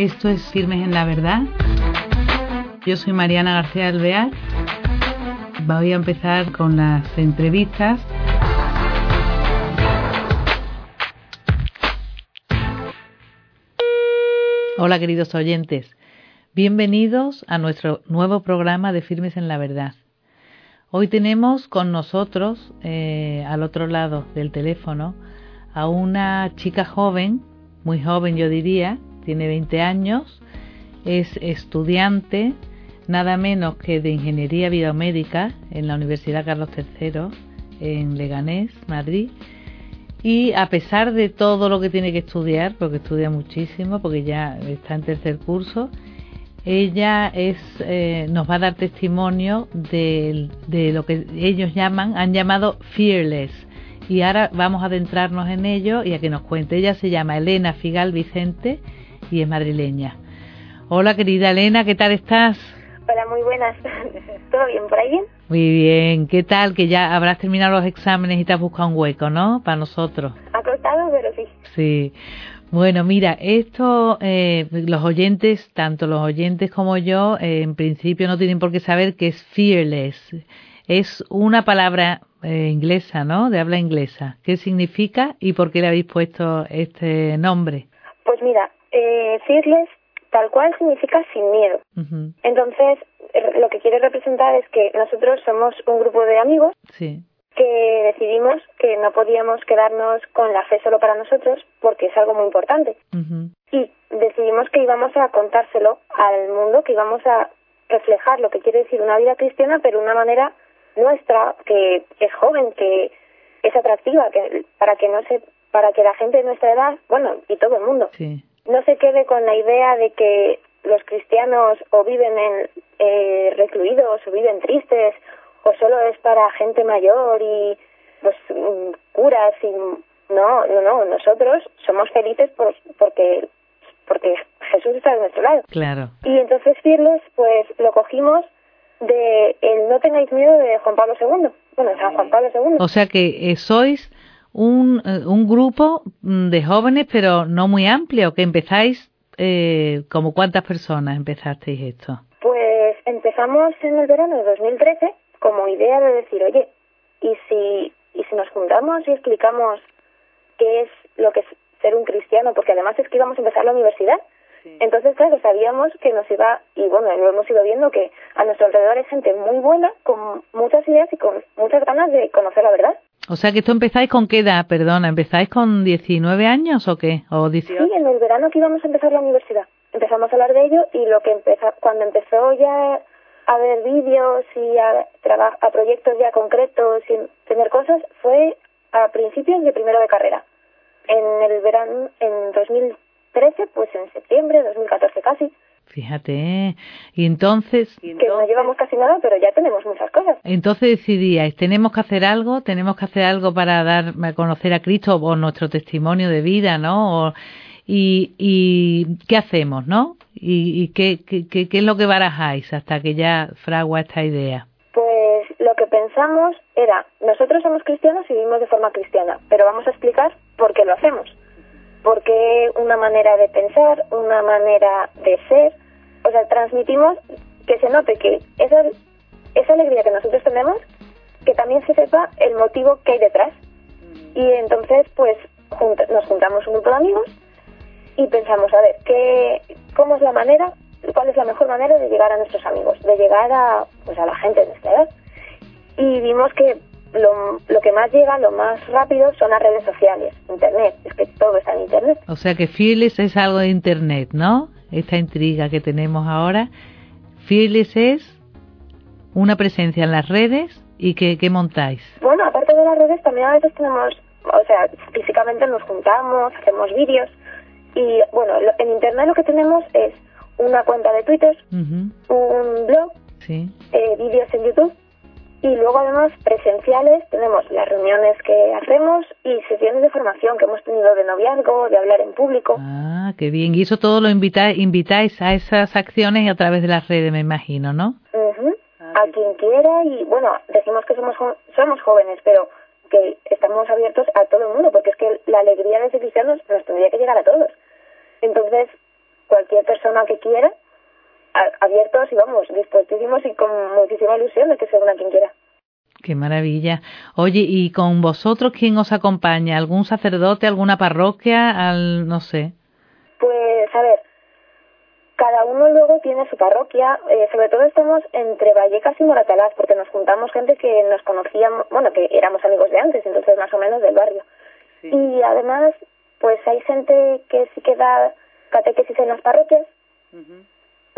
Esto es Firmes en la Verdad. Yo soy Mariana García Alvear. Voy a empezar con las entrevistas. Hola queridos oyentes, bienvenidos a nuestro nuevo programa de Firmes en la Verdad. Hoy tenemos con nosotros, eh, al otro lado del teléfono, a una chica joven, muy joven yo diría, tiene 20 años, es estudiante nada menos que de Ingeniería Biomédica en la Universidad Carlos III en Leganés, Madrid. Y a pesar de todo lo que tiene que estudiar, porque estudia muchísimo, porque ya está en tercer curso, ella es, eh, nos va a dar testimonio de, de lo que ellos llaman, han llamado fearless, y ahora vamos a adentrarnos en ello y a que nos cuente. Ella se llama Elena Figal Vicente y es madrileña. Hola querida Elena, ¿qué tal estás? Hola, muy buenas. ¿Todo bien por ahí bien? Muy bien, ¿qué tal? Que ya habrás terminado los exámenes y te has buscado un hueco, ¿no? Para nosotros. Ha costado, pero sí. Sí. Bueno, mira, esto eh, los oyentes, tanto los oyentes como yo, eh, en principio no tienen por qué saber que es fearless. Es una palabra eh, inglesa, ¿no? De habla inglesa. ¿Qué significa y por qué le habéis puesto este nombre? Pues mira, eh, fearless tal cual significa sin miedo. Entonces, lo que quiere representar es que nosotros somos un grupo de amigos sí que decidimos que no podíamos quedarnos con la fe solo para nosotros porque es algo muy importante. Y decidimos que íbamos a contárselo al mundo, que íbamos a reflejar lo que quiere decir una vida cristiana, pero de una manera nuestra, que es joven, que es atractiva, que para que no se, para que la gente de nuestra edad, bueno, y todo el mundo, no se quede con la idea de que los cristianos o viven en eh, recluidos o viven tristes o solo es para gente mayor y pues mm, curas y no, no, no, nosotros somos felices por, porque porque Jesús está de nuestro lado. Claro. Y entonces Fearless pues lo cogimos de el No tengáis miedo de Juan Pablo II. Bueno, San Juan Pablo II. O sea que eh, sois un, eh, un grupo mm, de jóvenes, pero no muy amplio, que empezáis, eh, como cuántas personas empezasteis esto? Pues empezamos en el verano de 2013 como idea de decir, oye, ¿y si, y si nos juntamos y explicamos qué es lo que es ser un cristiano? Porque además es que íbamos a empezar la universidad. Entonces, claro, sabíamos que nos iba, y bueno, lo hemos ido viendo, que a nuestro alrededor hay gente muy buena, con muchas ideas y con muchas ganas de conocer la verdad. O sea que esto empezáis con qué edad, perdona, ¿empezáis con 19 años o qué? ¿O 18? Sí, en el verano que íbamos a empezar la universidad. Empezamos a hablar de ello y lo que empezó, cuando empezó ya a ver vídeos y a, a proyectos ya concretos y tener cosas fue a principios de primero de carrera. En el verano, en 2013, pues en septiembre, 2014 casi. Fíjate, ¿eh? y entonces... Que no llevamos casi nada, pero ya tenemos muchas cosas. Entonces decidíais, tenemos que hacer algo, tenemos que hacer algo para dar a conocer a Cristo o nuestro testimonio de vida, ¿no? O, y, y qué hacemos, ¿no? ¿Y, y qué, qué, qué, es lo que barajáis hasta que ya fragua esta idea? Pues lo que pensamos era, nosotros somos cristianos y vivimos de forma cristiana, pero vamos a explicar por qué lo hacemos. Porque una manera de pensar, una manera de ser, o sea, transmitimos que se note que esa, esa alegría que nosotros tenemos, que también se sepa el motivo que hay detrás. Y entonces, pues, nos juntamos un grupo de amigos y pensamos, a ver, ¿qué, ¿cómo es la manera, cuál es la mejor manera de llegar a nuestros amigos, de llegar a, pues a la gente de nuestra edad? Y vimos que lo, lo que más llega, lo más rápido son las redes sociales, Internet, es que todo está en Internet. O sea que Fearless es algo de Internet, ¿no? Esta intriga que tenemos ahora. Fearless es una presencia en las redes y ¿qué, qué montáis? Bueno, aparte de las redes también a veces tenemos, o sea, físicamente nos juntamos, hacemos vídeos, y bueno, en Internet lo que tenemos es una cuenta de Twitter, un blog, eh, vídeos en YouTube y luego además presenciales tenemos las reuniones que hacemos y sesiones de formación que hemos tenido de noviazgo, de hablar en público. Ah, qué bien. Y eso todo lo invitáis, invitáis a esas acciones a través de las redes, me imagino, ¿no? a quien quiera y bueno, decimos que somos somos jóvenes, pero que estamos abiertos a todo el mundo, porque es que la alegría de ser cristianos nos tendría que llegar a todos. Entonces, cualquier persona que quiera, abiertos y vamos, dispuestísimos y con muchísima ilusión de que se una quien quiera. Qué maravilla. Oye, ¿y con vosotros quién os acompaña? ¿Algún sacerdote, alguna parroquia, al no sé? Pues a ver, cada uno luego tiene su parroquia, eh, sobre todo estamos entre Vallecas y Moratalaz, porque nos juntamos gente que nos conocíamos, bueno, que éramos amigos de antes, entonces más o menos del barrio. Y además, pues hay gente que sí que da catequesis en las parroquias,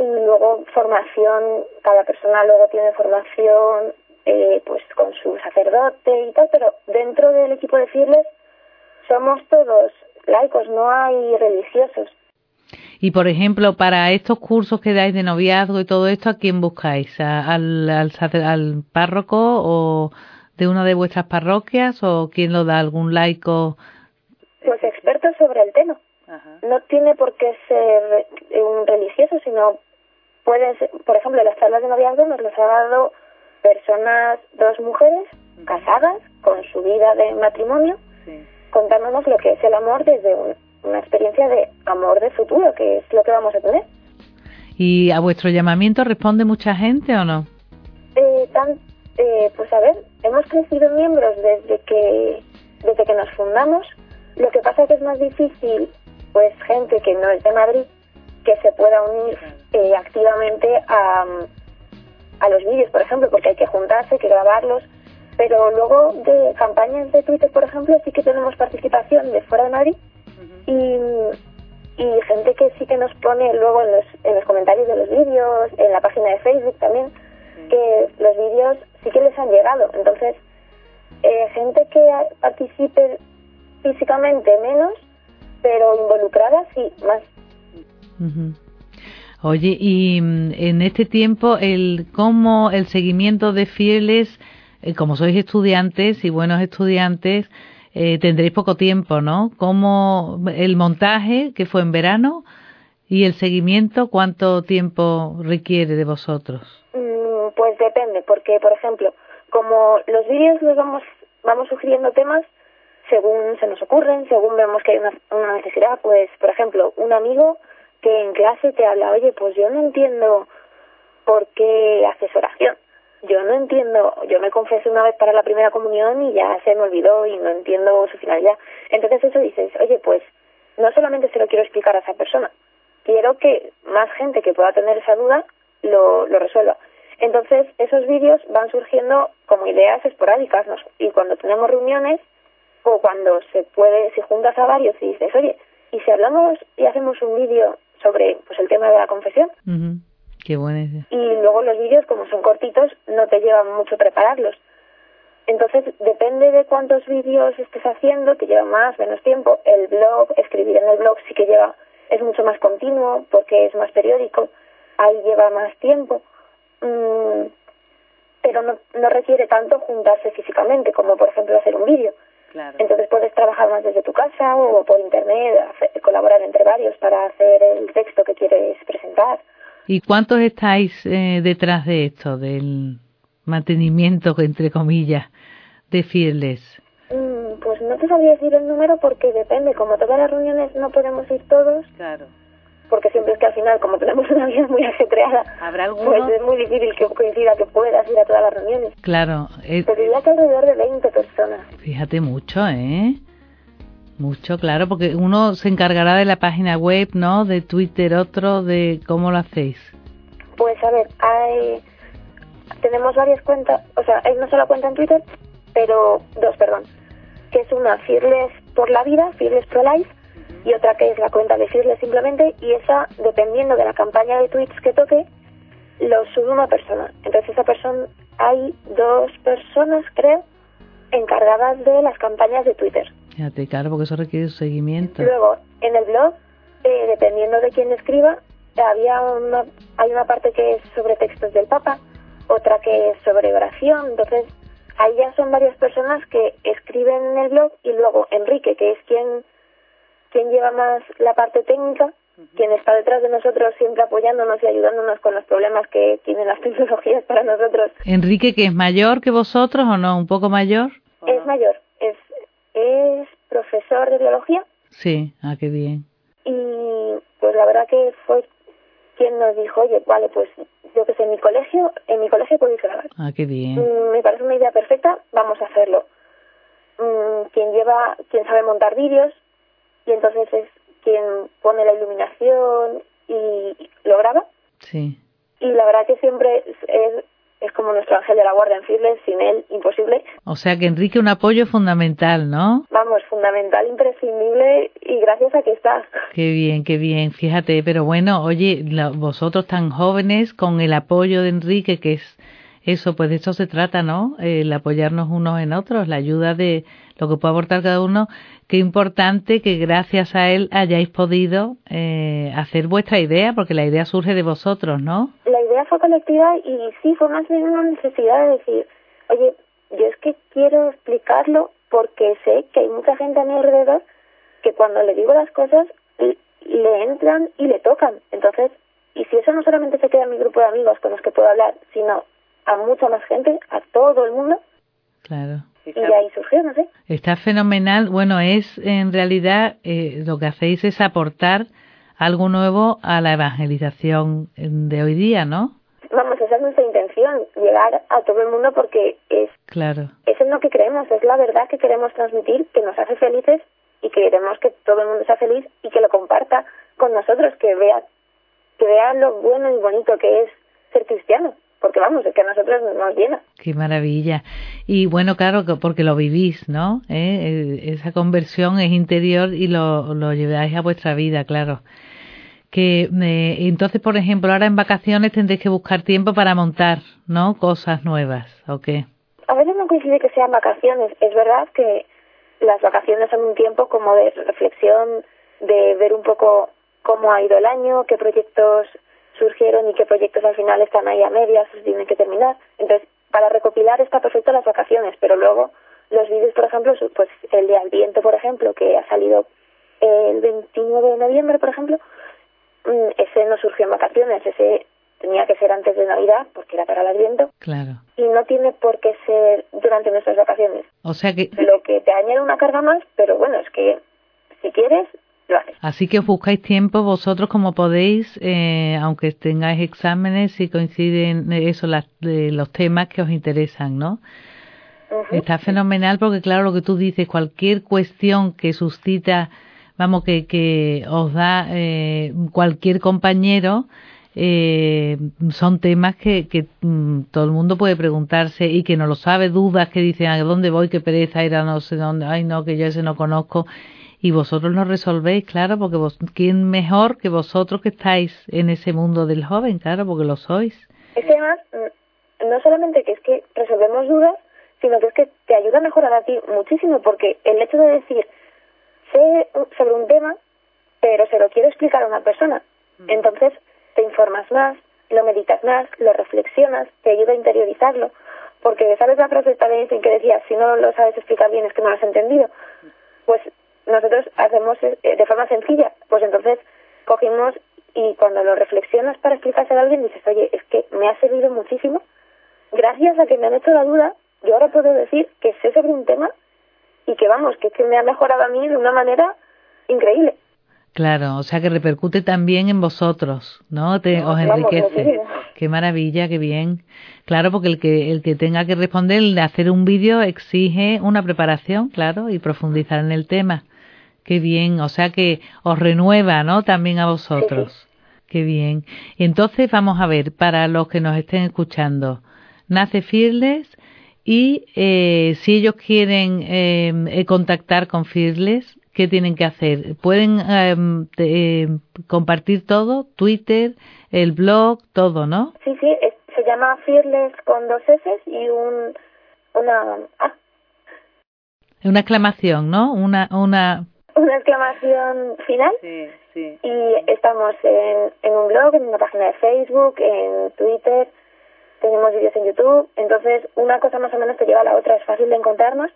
y luego formación, cada persona luego tiene formación eh, pues con su sacerdote y tal, pero dentro del equipo de fieles somos todos laicos, no hay religiosos. Y por ejemplo, para estos cursos que dais de noviazgo y todo esto, ¿a quién buscáis? al, al, al, párroco o de una de vuestras parroquias o quién lo da? ¿Algún laico? Pues expertos sobre el tema. No tiene por qué ser un religioso, sino puede ser, por ejemplo, las charlas de noviazgo nos las ha dado personas, dos mujeres casadas con su vida de matrimonio, contándonos lo que es el amor desde una experiencia de amor de futuro, que es lo que vamos a tener. ¿Y a vuestro llamamiento responde mucha gente o no? Eh, tan, eh, pues a ver, hemos crecido miembros desde que desde que nos fundamos. Lo que pasa es que es más difícil, pues gente que no es de Madrid, que se pueda unir eh, activamente a, a los vídeos, por ejemplo, porque hay que juntarse, hay que grabarlos. Pero luego de campañas de Twitter, por ejemplo, sí que tenemos participación de fuera de Madrid y, y gente que sí que nos pone luego en los, en los comentarios de los vídeos, en la página de Facebook también, que los vídeos sí que les han llegado. Entonces, eh, gente que participe físicamente menos, pero involucrada sí, más. Oye, y mm, en este tiempo, el cómo el seguimiento de fieles, eh, como sois estudiantes y buenos estudiantes, eh, tendréis poco tiempo, ¿no? ¿Cómo el montaje, que fue en verano, y el seguimiento, cuánto tiempo requiere de vosotros? Mm, pues depende, porque, por ejemplo, como los vídeos los vamos, vamos sugiriendo temas según se nos ocurren, según vemos que hay una, una necesidad, pues, por ejemplo, un amigo que en clase te habla, oye, pues yo no entiendo por qué haces oración. Yo no entiendo, yo me confesé una vez para la primera comunión y ya se me olvidó y no entiendo su finalidad. Entonces eso dices, oye, pues no solamente se lo quiero explicar a esa persona, quiero que más gente que pueda tener esa duda lo, lo resuelva. Entonces esos vídeos van surgiendo como ideas esporádicas y cuando tenemos reuniones o cuando se puede, si juntas a varios y dices, oye, y si hablamos y hacemos un vídeo sobre pues el tema de la confesión. Qué buena idea. Y luego los vídeos, como son cortitos, no te llevan mucho prepararlos. Entonces, depende de cuántos vídeos estés haciendo, te lleva más, menos tiempo. El blog, escribir en el blog sí que lleva, es mucho más continuo porque es más periódico, ahí lleva más tiempo. Mm, pero no, no requiere tanto juntarse físicamente como, por ejemplo, hacer un vídeo. Entonces puedes trabajar más desde tu casa o por internet, colaborar entre varios para hacer el texto que quieres presentar. ¿Y cuántos estáis eh, detrás de esto, del mantenimiento, entre comillas, de Fearless? Mm, pues no te sabía decir el número porque depende. Como todas las reuniones no podemos ir todos. Claro porque siempre es que al final, como tenemos una vida muy ajetreada, ¿Habrá pues es muy difícil que coincida que puedas ir a todas las reuniones. Claro. Eh, Pero diría que alrededor de 20 personas. Fíjate mucho, ¿eh? Mucho, claro, porque uno se encargará de la página web, ¿no? De Twitter, otro de cómo lo hacéis. Pues a ver, hay tenemos varias cuentas, o sea, hay una sola cuenta en Twitter, pero dos, perdón, que es una Fearless por la vida, Fearless Pro Life, y otra que es la cuenta de Fearless simplemente, y esa, dependiendo de la campaña de tweets que toque, lo sube una persona. Entonces esa persona, hay dos personas, creo, encargadas de las campañas de Twitter. Fíjate, claro, porque eso requiere seguimiento. Luego, en el blog, eh, dependiendo de quién escriba, había una, hay una parte que es sobre textos del Papa, otra que es sobre oración, entonces ahí ya son varias personas que escriben en el blog y luego Enrique, que es quien quien lleva más la parte técnica, quien está detrás de nosotros siempre apoyándonos y ayudándonos con los problemas que tienen las tecnologías para nosotros. Enrique, que es mayor que vosotros o no, un poco mayor. Es mayor, es, es profesor de biología. Sí, ah, qué bien. Y pues la verdad que fue quien nos dijo, oye, vale, pues yo que sé, en mi colegio, en mi colegio podéis grabar. Ah, qué bien. Mm, me parece una idea perfecta, vamos a hacerlo. Mm, quien lleva, quien sabe montar vídeos, y entonces es quien pone la iluminación y lo graba. Sí. Y la verdad que siempre es, es como nuestro ángel de la guardia en sin él imposible. O sea que Enrique un apoyo fundamental, ¿no? Vamos, fundamental, imprescindible y gracias a que está. Qué bien, qué bien, fíjate, pero bueno, oye, vosotros tan jóvenes con el apoyo de Enrique, que es eso, pues de eso se trata, ¿no? El apoyarnos unos en otros, la ayuda de lo que puede aportar cada uno. Qué importante que gracias a él hayáis podido eh, hacer vuestra idea, porque la idea surge de vosotros, ¿no? La idea fue colectiva y sí, fue más bien una necesidad de decir, oye, yo es que quiero explicarlo porque sé que hay mucha gente a mi alrededor que cuando le digo las cosas le entran y le tocan. Entonces, y si eso no solamente se queda en mi grupo de amigos con los que puedo hablar, sino a mucha más gente, a todo el mundo. Claro. Y ahí surgió, no sé. Está fenomenal. Bueno, es en realidad eh, lo que hacéis es aportar algo nuevo a la evangelización de hoy día, ¿no? Vamos, esa es nuestra intención, llegar a todo el mundo porque es, claro. es en lo que creemos, es la verdad que queremos transmitir, que nos hace felices y queremos que todo el mundo sea feliz y que lo comparta con nosotros, que vea, que vea lo bueno y bonito que es ser cristiano vamos, es que a nosotros nos llena. Qué maravilla. Y bueno, claro, porque lo vivís, ¿no? ¿Eh? eh esa conversión es interior y lo, lo lleváis a vuestra vida, claro. Que eh, entonces, por ejemplo, ahora en vacaciones tendréis que buscar tiempo para montar, ¿no? Cosas nuevas, ¿o qué? A veces no coincide que sean vacaciones. Es verdad que las vacaciones son un tiempo como de reflexión, de ver un poco cómo ha ido el año, qué proyectos surgieron y qué proyectos al final están ahí a medias, se tienen que terminar. Entonces, para recopilar está perfecto las vacaciones, pero luego los vídeos, por ejemplo, pues el de Viento, por ejemplo, que ha salido el 29 de noviembre, por ejemplo, mm, ese no surgió en vacaciones, ese tenía que ser antes de Navidad porque era para el Adviento. Claro. Y no tiene por qué ser durante nuestras vacaciones. O sea que... Lo que te añade una carga más, pero bueno, es que si quieres, Así que os buscáis tiempo vosotros como podéis, eh, aunque tengáis exámenes, si coinciden eso, los temas que os interesan, ¿no? Está fenomenal porque, claro, lo que tú dices, cualquier cuestión que suscita, vamos, que, que os da eh, cualquier compañero, eh, son temas que, que mm, todo el mundo puede preguntarse y que no lo sabe, dudas que dicen, ¿a dónde voy? ¿Qué pereza ir a no sé dónde? Ay, no, que yo ese no conozco y vosotros lo resolvéis, claro, porque vos, ¿quién mejor que vosotros que estáis en ese mundo del joven? Claro, porque lo sois. Es que además, mm, no solamente que es que resolvemos dudas, sino que es que te ayuda a mejorar a ti muchísimo, porque el hecho de decir, sé sobre un tema, pero se lo quiero explicar a una persona, mm. entonces te informas más, lo meditas más, lo reflexionas, te ayuda a interiorizarlo, porque sabes la frase también que decía, si no lo sabes explicar bien es que no lo has entendido, pues nosotros hacemos eh, de forma sencilla. Pues entonces cogimos y cuando lo reflexionas para explicarse a alguien dices, oye, es que me ha servido muchísimo. Gracias a que me han hecho la duda, yo ahora puedo decir que sé sobre un tema y que vamos, que, que me ha mejorado a mí de una manera increíble. Claro, o sea que repercute también en vosotros, ¿no? Te, os enriquece. qué maravilla, qué bien. Claro, porque el que el que tenga que responder, hacer un vídeo exige una preparación, claro, y profundizar en el tema. Qué bien, o sea que os renueva, ¿no? También a vosotros. Qué bien. Entonces vamos a ver, para los que nos estén escuchando, nace Fearless y eh, si ellos quieren eh, eh, contactar con Fearless, ¿qué tienen que hacer? ¿Pueden compartir todo? Twitter, el blog, todo, ¿no? Sí, sí, se llama Fearless con dos S y un, una... Ah. Una exclamación, ¿no? Una, una una exclamación final. Sí, sí. Y estamos en, en un blog, en una página de Facebook, en Twitter, tenemos vídeos en YouTube. Entonces, una cosa más o menos te lleva a la otra, es fácil de encontrarnos.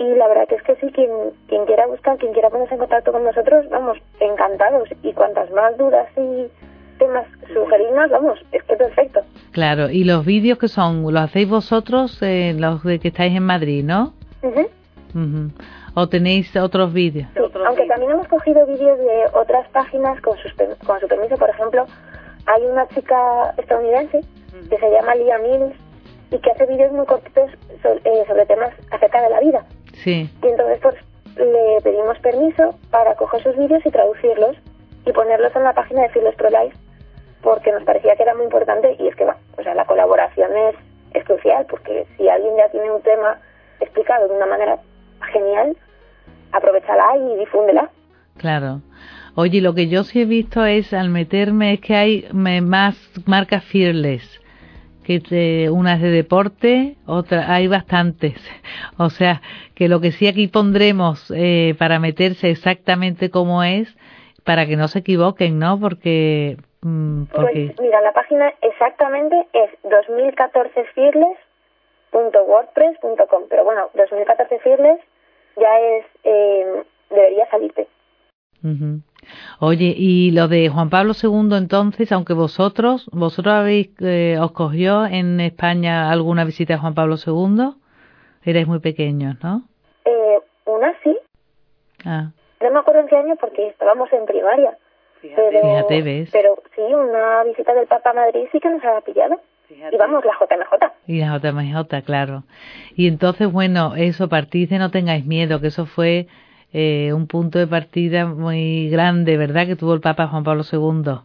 Y la verdad que es que sí, quien, quien quiera buscar, quien quiera ponerse en contacto con nosotros, vamos, encantados. Y cuantas más dudas y temas sugerirnos, vamos, es que perfecto. Claro, y los vídeos que son, los hacéis vosotros, eh, los de que estáis en Madrid, ¿no? ¿O tenéis otros vídeos? aunque también hemos cogido vídeos de otras páginas con, con su permiso. Por ejemplo, hay una chica estadounidense que se llama Lia Mills y que hace vídeos muy cortitos eh, sobre, temas acerca de la vida. Sí. Y entonces pues le pedimos permiso para coger sus vídeos y traducirlos y ponerlos en la página de Fearless Pro Life porque nos parecía que era muy importante y es que o sea, la colaboración es, es crucial porque si alguien ya tiene un tema explicado de una manera genial, aprovechala y difúndela. Claro. Oye, lo que yo sí he visto es al meterme es que hay más marcas Fearless que unas de deporte, otra hay bastantes. O sea, que lo que sí aquí pondremos eh, para meterse exactamente como es, para que no se equivoquen, ¿no? Porque, mm, Pues mira, la página exactamente es 2014fearless.wordpress.com, pero bueno, 2014fearless ya es, eh, debería salirte. Oye, y lo de Juan Pablo II entonces, aunque vosotros, vosotros habéis, eh, os cogió en España alguna visita a Juan Pablo II, erais muy pequeños, ¿no? Ah. No me acuerdo en qué año porque estábamos en primaria. Fíjate, ves. Pero sí, una visita del Papa a Madrid sí que nos ha pillado. Y vamos, la JMJ. Y la JMJ, claro. Y entonces, bueno, eso, partís de no tengáis miedo, que eso fue eh, un punto de partida muy grande, ¿verdad?, que tuvo el Papa Juan Pablo II.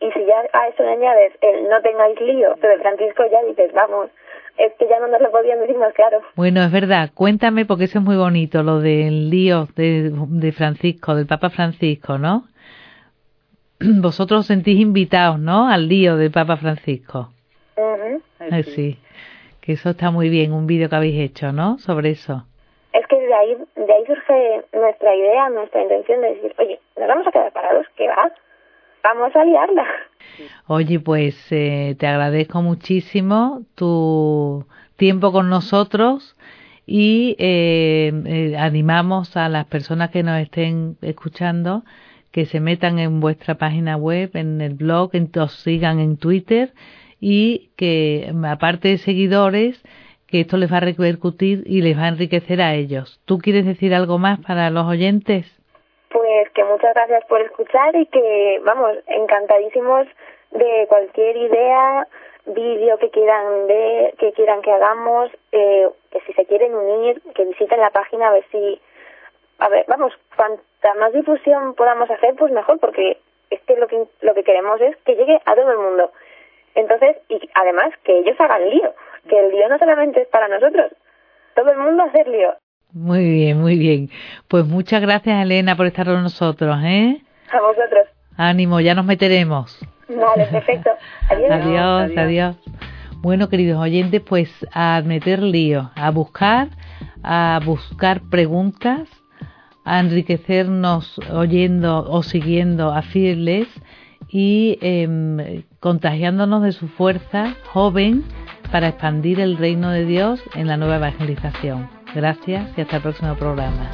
Y si ya a eso le añades el no tengáis lío, pero Francisco ya dices, vamos, es que ya no nos lo podían decir más claro. Bueno, es verdad, cuéntame porque eso es muy bonito, lo del lío de, de Francisco, del Papa Francisco, ¿no? Vosotros os sentís invitados, ¿no?, al lío del Papa Francisco. sí, que eso está muy bien, un vídeo que habéis hecho, ¿no?, sobre eso es que de ahí, de ahí surge nuestra idea, nuestra intención de decir, oye, ¿nos vamos a quedar parados? ¿Qué va? Vamos a liarla. Oye, pues eh, te agradezco muchísimo tu tiempo con nosotros y eh, eh, animamos a las personas que nos estén escuchando que se metan en vuestra página web, en el blog, que os sigan en Twitter y que aparte de seguidores, que esto les va a repercutir y les va a enriquecer a ellos. ¿Tú quieres decir algo más para los oyentes? Pues que muchas gracias por escuchar y que, vamos, encantadísimos de cualquier idea, vídeo que quieran ver, que quieran que hagamos, eh, que si se quieren unir, que visiten la página a ver si, a ver, vamos, cuanta más difusión podamos hacer, pues mejor, porque es que lo que, lo que queremos es que llegue a todo el mundo. Entonces, y además que ellos hagan lío, que el lío no solamente es para nosotros, todo el mundo hacer lío. Muy bien, muy bien. Pues muchas gracias, Elena, por estar con nosotros, ¿eh? A vosotros. Ánimo, ya nos meteremos. Vale, perfecto. Adiós. adiós, adiós. Bueno, queridos oyentes, pues a meter lío, a buscar, a buscar preguntas, a enriquecernos oyendo o siguiendo a Fearless y eh, contagiándonos de su fuerza joven para expandir el reino de Dios en la nueva evangelización. Gracias y hasta el próximo programa.